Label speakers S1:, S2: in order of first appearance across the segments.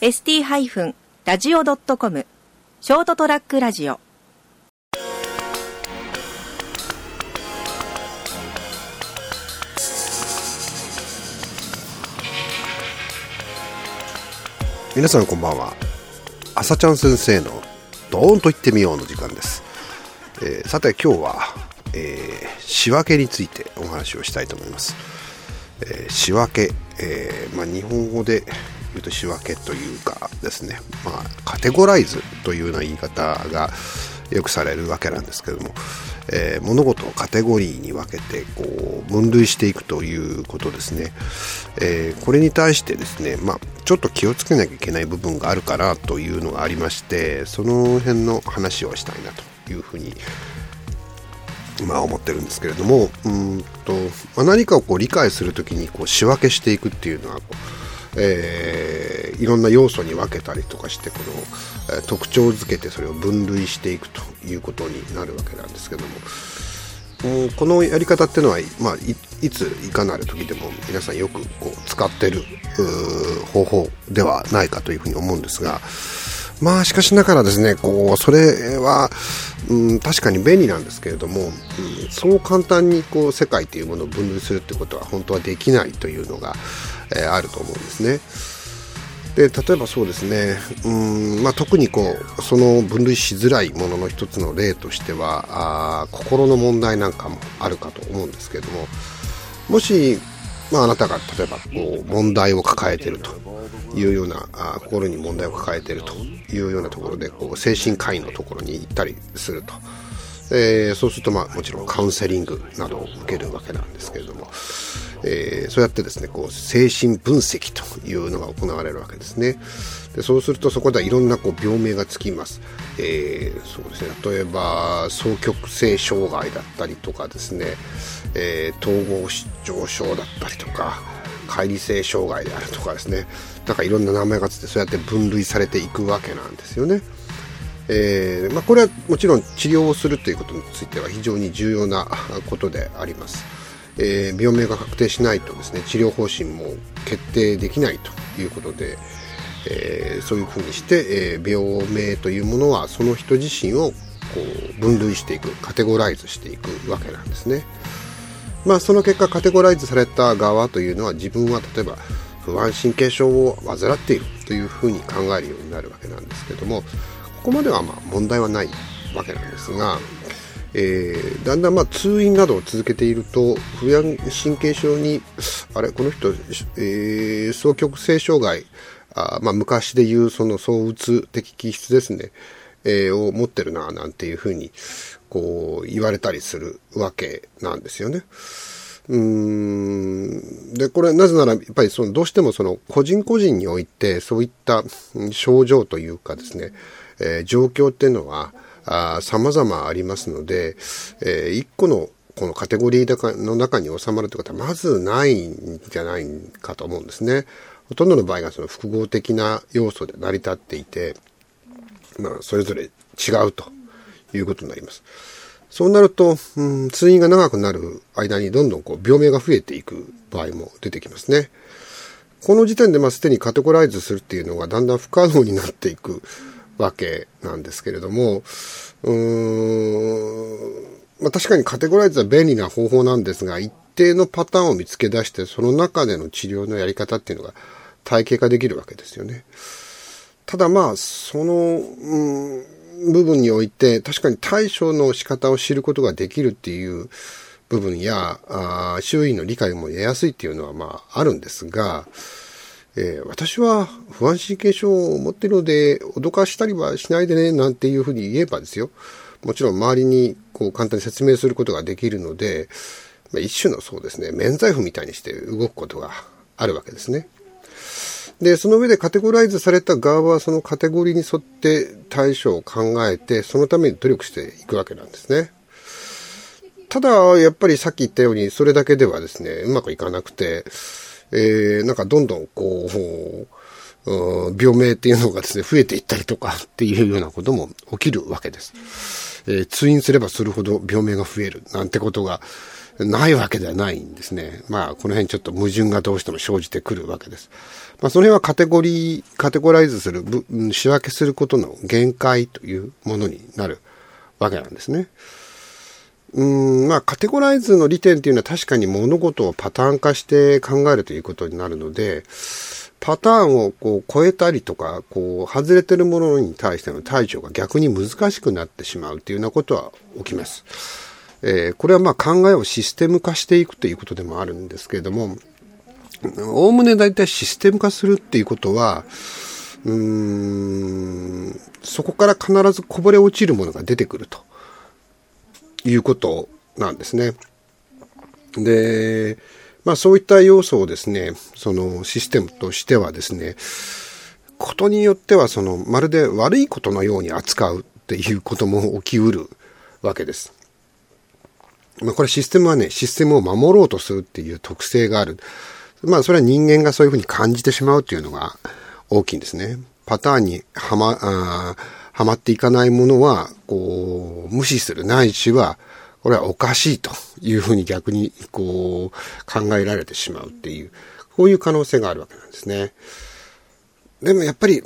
S1: ST-radio.com ショートトラックラジオ。
S2: 皆さんこんばんは。朝ちゃん先生のドーンと言ってみようの時間です、えーさて今日は、えー仕分けについてお話をしたいと思います、えー仕分け、えーまあ、日本語で言うと仕分けというかですね、まあ、カテゴライズというような言い方がよくされるわけなんですけども、えー物事をカテゴリーに分けてこう分類していくということですね、えーこれに対してですね、まあ、ちょっと気をつけなきゃいけない部分があるからというのがありましてその辺の話をしたいなというふうにまあ思ってるんですけれども。うんと、まあ、何かをこう理解するときにこう仕分けしていくっていうのはこう、えーいろんな要素に分けたりとかしてこの、えー特徴づけてそれを分類していくということになるわけなんですけども。うんこのやり方っていうのは、まあ、いついかなる時でも皆さんよくこう使ってる方法ではないかというふうに思うんですが。まあしかしながらですねこうそれは、うん、確かに便利なんですけれども、うん、そう簡単にこう世界というものを分類するってことは本当はできないというのが、えーあると思うんですね。で例えばそうですねうん、まあ、特にこうその分類しづらいものの一つの例としてはあ心の問題なんかもあるかと思うんですけれどももし、まあ、あなたが例えばこう問題を抱えているというようなあ心に問題を抱えているというようなところでこう精神科医のところに行ったりすると。えーそうすると、まあ、もちろんカウンセリングなどを受けるわけなんですけれども、えーそうやってですねこう精神分析というのが行われるわけですね。でそうするとそこではいろんなこう病名がつきます、えーそうですね。例えば双極性障害だったりとかですね、えー統合失調症だったりとか乖離性障害であるとかですね。なんかいろんな名前がついてそうやって分類されていくわけなんですよね。えーまあ、これはもちろん治療をするということについては非常に重要なことであります、えー病名が確定しないとですね治療方針も決定できないということで、えーそういうふうにして、えー病名というものはその人自身をこう分類していくカテゴライズしていくわけなんですね。まあその結果カテゴライズされた側というのは自分は例えば不安神経症を患っているというふうに考えるようになるわけなんですけどもここまではま問題はないわけなんですが、えーだんだんま通院などを続けていると不安神経症にあれこの人、えー双極性障害あまあ、昔でいうその躁うつ的気質ですね、えーを持ってるななんていうふうにこう言われたりするわけなんですよね。うーんで、これなぜなら、やっぱりそのどうしてもその個人個人においてそういった症状というかですね、えー状況っていうのはあー様々ありますので、えー一個のこのカテゴリーの中に収まるということはまずないんじゃないかと思うんですね。ほとんどの場合がその複合的な要素で成り立っていて、まあ、それぞれ違うということになります。そうなると、うん、通院が長くなる間にどんどんこう病名が増えていく場合も出てきますね。この時点でまあすでにカテゴライズするっていうのがだんだん不可能になっていくわけなんですけれども、うーん、まあ確かにカテゴライズは便利な方法なんですが、一定のパターンを見つけ出して、その中での治療のやり方っていうのが体系化できるわけですよね。ただまあ、その、うん、部分において、確かに対処の仕方を知ることができるっていう部分や、あ周囲の理解も得やすいっていうのはまああるんですが、えー私は不安神経症を持っているので、脅かしたりはしないでね、なんていうふうに言えばですよ。もちろん周りにこう簡単に説明することができるので、まあ、一種のそうですね、免罪符みたいにして動くことがあるわけですね。で、その上でカテゴライズされた側はそのカテゴリーに沿って対処を考えて、そのために努力していくわけなんですね。ただ、やっぱりさっき言ったように、それだけではですね、うまくいかなくて、えー、なんかどんどんこう、病名っていうのがですね、増えていったりとかっていうようなことも起きるわけです。えー通院すればするほど病名が増えるなんてことが、ないわけではないんですね。まあ、この辺ちょっと矛盾がどうしても生じてくるわけです。まあ、その辺はカテゴリー、カテゴライズする、仕分けすることの限界というものになるわけなんですね。うん、まあ、カテゴライズの利点っていうのは確かに物事をパターン化して考えるということになるので、パターンをこう超えたりとか、こう、外れてるものに対しての対処が逆に難しくなってしまうというようなことは起きます。えー、これはまあ考えをシステム化していくということでもあるんですけれども、おおむね大体システム化するっていうことは、うん、そこから必ずこぼれ落ちるものが出てくるということなんですね。で、まあそういった要素をですね、そのシステムとしてはですね、ことによってはそのまるで悪いことのように扱うっていうことも起きうるわけです。まあこれシステムはね、システムを守ろうとするっていう特性がある。まあそれは人間がそういうふうに感じてしまうっていうのが大きいんですね。パターンにはま、あはまっていかないものは、こう、無視するないしは、これはおかしいというふうに逆にこう考えられてしまうっていう、こういう可能性があるわけなんですね。でもやっぱり、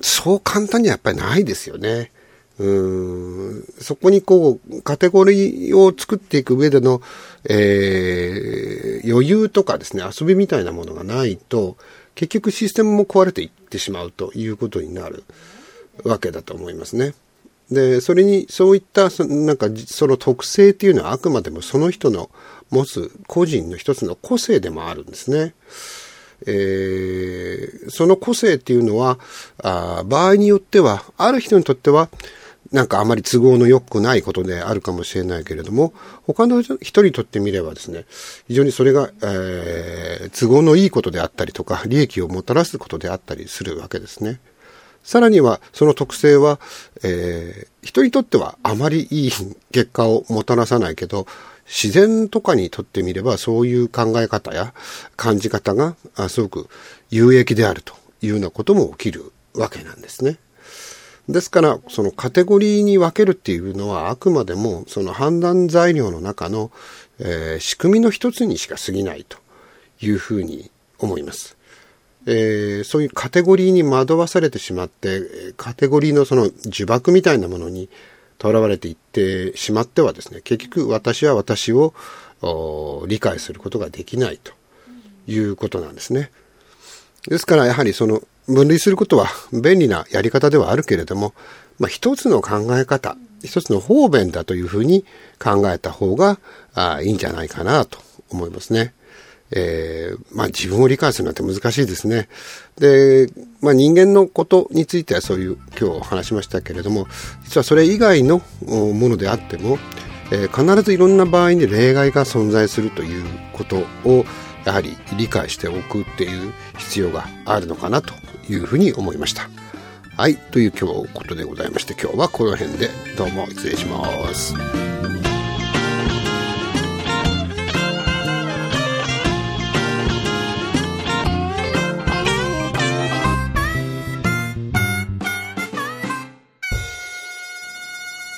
S2: そう簡単にはやっぱりないですよね。うんそこにこう、カテゴリーを作っていく上での、えー、余裕とかですね、遊びみたいなものがないと、結局システムも壊れていってしまうということになるわけだと思いますね。で、それに、そういった、なんか、その特性っていうのはあくまでもその人の持つ個人の一つの個性でもあるんですね。えー、その個性っていうのはあ、場合によっては、ある人にとっては、なんかあまり都合の良くないことであるかもしれないけれども、他の人にとってみればですね、非常にそれが、えー、都合のいいことであったりとか、利益をもたらすことであったりするわけですね。さらには、その特性は、えー、人にとってはあまりいい結果をもたらさないけど、自然とかにとってみれば、そういう考え方や感じ方が、すごく有益であるというようなことも起きるわけなんですね。ですから、そのカテゴリーに分けるっていうのは、あくまでも、その判断材料の中の、えー、仕組みの一つにしか過ぎないというふうに思います。えー、そういうカテゴリーに惑わされてしまって、カテゴリーのその呪縛みたいなものに囚われていってしまってはですね、結局私は私を理解することができないということなんですね。ですからやはりその分類することは便利なやり方ではあるけれども、まあ、一つの考え方、一つの方便だというふうに考えた方があいいんじゃないかなと思いますね。えー、まあ自分を理解するなんて難しいですね。で、まあ人間のことについてはそういう今日話しましたけれども、実はそれ以外のものであっても、えー、必ずいろんな場合に例外が存在するということをやはり理解しておくっていう必要があるのかなというふうに思いました。はい、という今日ことでございまして今日はこの辺でどうも失礼します。